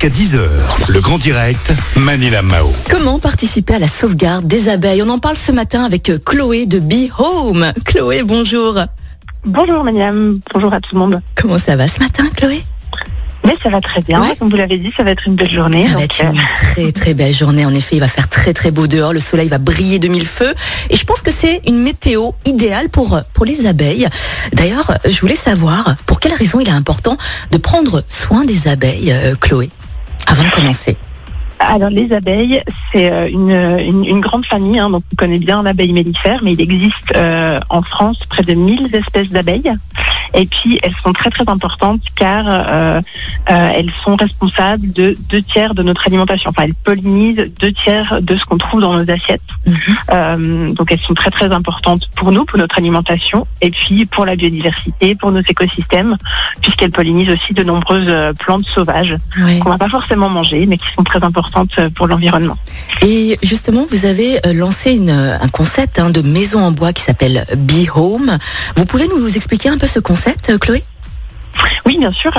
jusqu'à 10h. Le grand direct, Manila Mao. Comment participer à la sauvegarde des abeilles? On en parle ce matin avec Chloé de Be Home. Chloé, bonjour. Bonjour Maniam, bonjour à tout le monde. Comment ça va ce matin, Chloé? Mais ça va très bien, Ouais. comme vous l'avez dit, ça va être une belle journée. Ça va être une euh, très très belle journée. En effet, il va faire très très beau dehors. Le soleil va briller de mille feux. Et je pense que c'est une météo idéale pour, pour les abeilles. D'ailleurs, je voulais savoir pour quelle raison il est important de prendre soin des abeilles, euh, Chloé, avant de commencer. Alors les abeilles, c'est euh, une, grande famille, hein, donc on connaît bien l'abeille mellifère, mais il existe euh, en France près de 1000 espèces d'abeilles. Et puis elles sont très très importantes car euh, euh, elles sont responsables de deux tiers de notre alimentation. Enfin, elles pollinisent deux tiers de ce qu'on trouve dans nos assiettes. Mhm. Euh, donc elles sont très très importantes pour nous, pour notre alimentation, et puis pour la biodiversité, pour nos écosystèmes, puisqu'elles pollinisent aussi de nombreuses plantes sauvages qu'on va pas forcément manger, mais qui sont très importantes pour l'environnement. Et justement, vous avez lancé une, un concept hein, de maison en bois qui s'appelle Be Home. Vous pouvez nous expliquer un peu ce concept, euh, Chloé? Oui, bien sûr.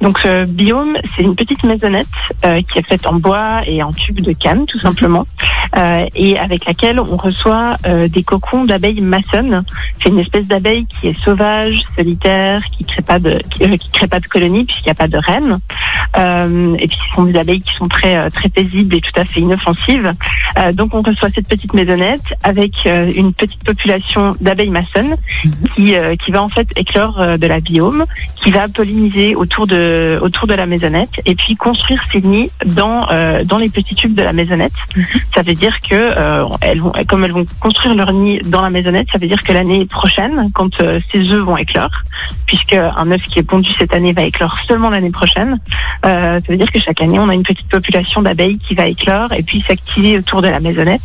Donc euh, Biome, c'est une petite maisonnette euh, qui est faite en bois et en tube de canne, tout simplement, et avec laquelle on reçoit des cocons d'abeilles maçonnes. C'est une espèce d'abeille qui est sauvage, solitaire, qui crée pas de qui, crée pas de colonies puisqu'il n'y a pas de reine. Euh, et puis ce sont des abeilles qui sont très euh, très paisibles et tout à fait inoffensives. Euh, donc on reçoit cette petite maisonnette avec euh, une petite population d'abeilles maçonnes qui euh, qui va en fait éclore de la biome qui va polliniser autour de autour de la maisonnette et puis construire ses nids dans dans les petits tubes de la maisonnette. Ça veut dire que elles vont comme elles vont construire leur nid dans la maisonnette, ça veut dire que l'année prochaine, quand ces œufs vont éclore, puisque un œuf qui est pondu cette année va éclore seulement l'année prochaine, euh, ça veut dire que chaque année on a une petite population d'abeilles qui va éclore et puis s'activer autour de la maisonnette.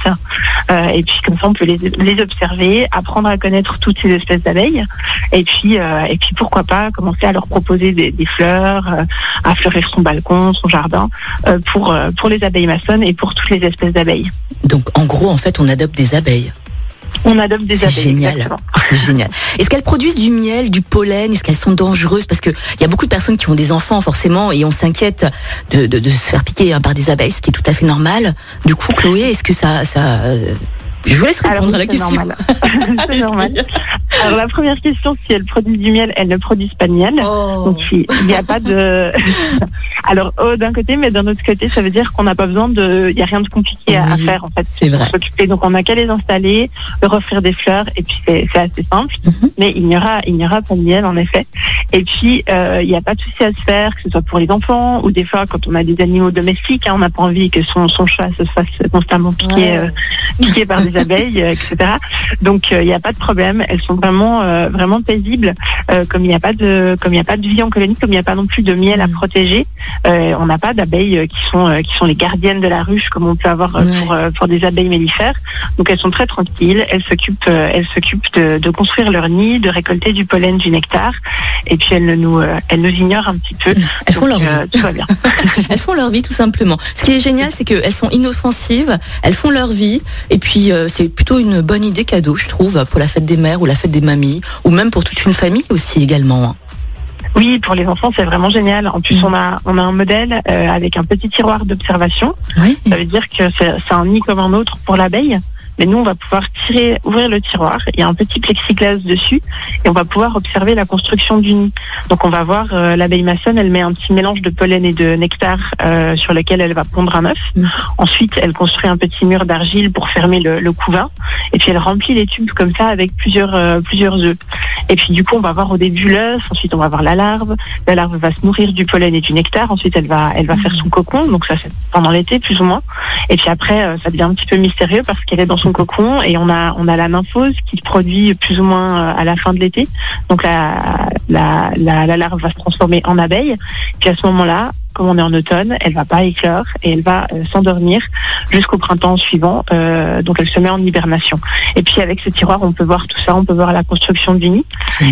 Euh, et puis comme ça on peut les, observer, apprendre à connaître toutes ces espèces d'abeilles et puis euh, et puis pourquoi pas commencer à leur proposer des, fleurs, à fleurir son balcon, son jardin pour pour les abeilles maçonnes et pour toutes les espèces d'abeilles. Donc, en gros, en fait, on adopte des abeilles. On adopte des C'est abeilles. génial. C'est génial. Est-ce qu'elles produisent du miel, du pollen? Est-ce qu'elles sont dangereuses? Parce que il y a beaucoup de personnes qui ont des enfants forcément et on s'inquiète de, de- de se faire piquer hein, par des abeilles, ce qui est tout à fait normal. Du coup, Chloé, est-ce que ça, ça je vous laisse répondre Alors, à la c'est question. normal. c'est normal. Alors la première question, si elles produisent du miel, elles ne produisent pas de miel. Oh. Donc il n'y a pas de. Alors oh, d'un côté, mais d'un autre côté, ça veut dire qu'on n'a pas besoin de. Il n'y a rien de compliqué à, faire en fait. c'est vrai. s'occuper. Donc on n'a qu'à les installer, leur offrir des fleurs, et puis c'est c'est assez simple. Mhm. Mais il n'y aura il n'y aura pas de miel en effet. Et puis euh, il n'y a pas de souci à se faire, que ce soit pour les enfants ou des fois quand on a des animaux domestiques, hein, on n'a pas envie que son son chat se fasse constamment piquer. Ouais. euh, par des abeilles, euh, etc. Donc il n'y a pas de problème. Elles sont vraiment euh, vraiment paisibles. Euh, comme il n'y a pas de comme il n'y a pas de vie en colonie, comme il n'y a pas non plus de miel à Mm. protéger, euh, on n'a pas d'abeilles euh, qui sont euh, qui sont les gardiennes de la ruche comme on peut avoir euh, Ouais. pour euh, pour des abeilles mellifères. Donc elles sont très tranquilles. Elles s'occupent euh, elles s'occupent de, de construire leur nid, de récolter du pollen, du nectar. Et puis elles ne nous euh, elles nous ignorent un petit peu. Elles font leur euh, vie. tout va bien. Elles font leur vie tout simplement. Ce qui est génial, c'est qu'elles sont inoffensives, elles font leur vie, et puis euh, c'est plutôt une bonne idée cadeau, je trouve, pour la fête des mères ou la fête des mamies, ou même pour toute une famille aussi également. hein. Oui, pour les enfants, c'est vraiment génial. En plus, on a on a un modèle euh, avec un petit tiroir d'observation. Oui. Ça veut dire que c'est c'est un nid comme un autre pour l'abeille. Mais nous, on va pouvoir tirer, ouvrir le tiroir. Il y a un petit plexiglas dessus et on va pouvoir observer la construction du nid. Donc, on va voir euh, l'abeille maçonne. Elle met un petit mélange de pollen et de nectar euh, sur lequel elle va pondre un œuf. Mm. Ensuite, elle construit un petit mur d'argile pour fermer le, le couvain. Et puis, elle remplit les tubes comme ça avec plusieurs euh, plusieurs œufs. Et puis, du coup, on va voir au début l'œuf. Ensuite, on va voir la larve. La larve va se nourrir du pollen et du nectar. Ensuite, elle va elle va faire son cocon. Donc, ça, c'est pendant l'été, plus ou moins. Et puis après, ça devient un petit peu mystérieux parce qu'elle est dans son cocon et on a on a la nymphose qui se produit plus ou moins euh, à la fin de l'été. Donc la, la la la larve va se transformer en abeille. Puis à ce moment-là, comme on est en automne, elle va pas éclore et elle va euh, s'endormir jusqu'au printemps suivant. Euh, donc elle se met en hibernation. Et puis avec ce tiroir, on peut voir tout ça. On peut voir la construction du nid.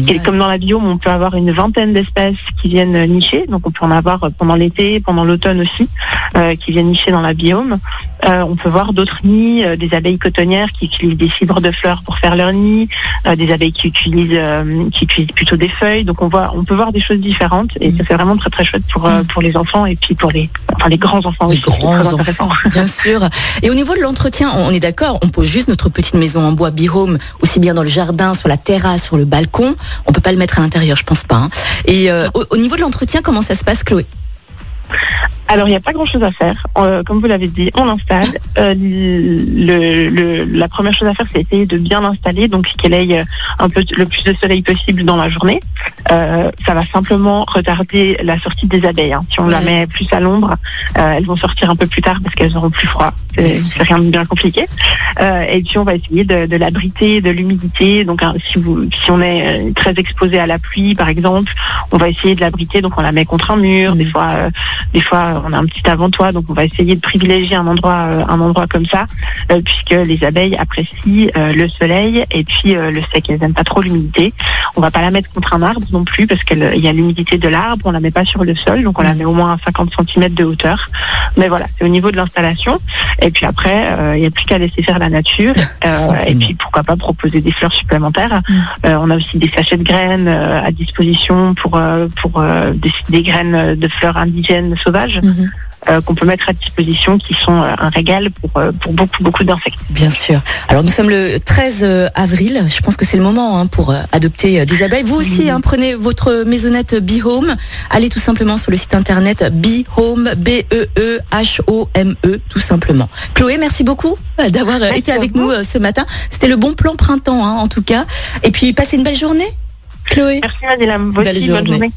Et comme dans la biome, on peut avoir une vingtaine d'espèces qui viennent euh, nicher. Donc on peut en avoir pendant l'été, pendant l'automne aussi, euh, qui viennent nicher dans la biome. On peut voir d'autres nids, des abeilles cotonnières qui utilisent des fibres de fleurs pour faire leur nid, des abeilles qui utilisent qui utilisent plutôt des feuilles. Donc on voit, on peut voir des choses différentes et ça c'est vraiment très très chouette pour pour les enfants et puis pour les enfin les grands enfants Les aussi. grands enfants, bien sûr. Et au niveau de l'entretien, on est d'accord, on pose juste notre petite maison en bois Be-Home, aussi bien dans le jardin, sur la terrasse, sur le balcon. On peut pas le mettre à l'intérieur, je pense pas. hein. Et euh, au, au niveau de l'entretien, comment ça se passe, Chloé? Alors, il n'y a pas grand-chose à faire. Euh, comme vous l'avez dit, on l'installe. Euh, le, le- la première chose à faire, c'est essayer de bien l'installer, donc qu'elle ait euh, un peu le plus de soleil possible dans la journée. Euh, ça va simplement retarder la sortie des abeilles. hein. Si on la met plus à l'ombre, elles vont sortir un peu plus tard parce qu'elles auront plus froid. C'est rien de bien compliqué. Et puis, on va essayer de, de l'abriter de l'humidité. Donc, hein, si, vous, si on est très exposé à la pluie, par exemple, on va essayer de l'abriter. Donc, on la met contre un mur. Des fois, euh, des fois, on a un petit avant-toit, donc on va essayer de privilégier un endroit, euh, un endroit comme ça, euh, puisque les abeilles apprécient euh, le soleil et puis euh, le sec. Elles n'aiment pas trop l'humidité. On va pas la mettre contre un arbre non plus, parce qu'il y a l'humidité de l'arbre. On la met pas sur le sol, donc on la Mhm. met au moins à 50 cm de hauteur. Mais voilà, c'est au niveau de l'installation. Et puis après, euh, il n'y a plus qu'à laisser faire la nature. Euh, et puis pourquoi pas proposer des fleurs supplémentaires. Euh, on a aussi des sachets de graines euh, à disposition pour euh, pour euh, des, des graines de fleurs indigènes sauvages euh, qu'on peut mettre à disposition qui sont euh, un régal pour, euh, pour beaucoup, beaucoup d'insectes. Bien sûr. Alors nous sommes le 13 avril. Je pense que c'est le moment hein, pour adopter des abeilles. Vous aussi, hein, prenez votre maisonnette Be Home. Allez tout simplement sur le site internet Be Home, B-E-E-H-O-M-E, tout simplement. Chloé, merci beaucoup d'avoir été avec nous ce matin. C'était le bon plan printemps, hein, en tout cas. Et puis passez une belle journée, Chloé. Merci Madeleine, bonne journée. journée.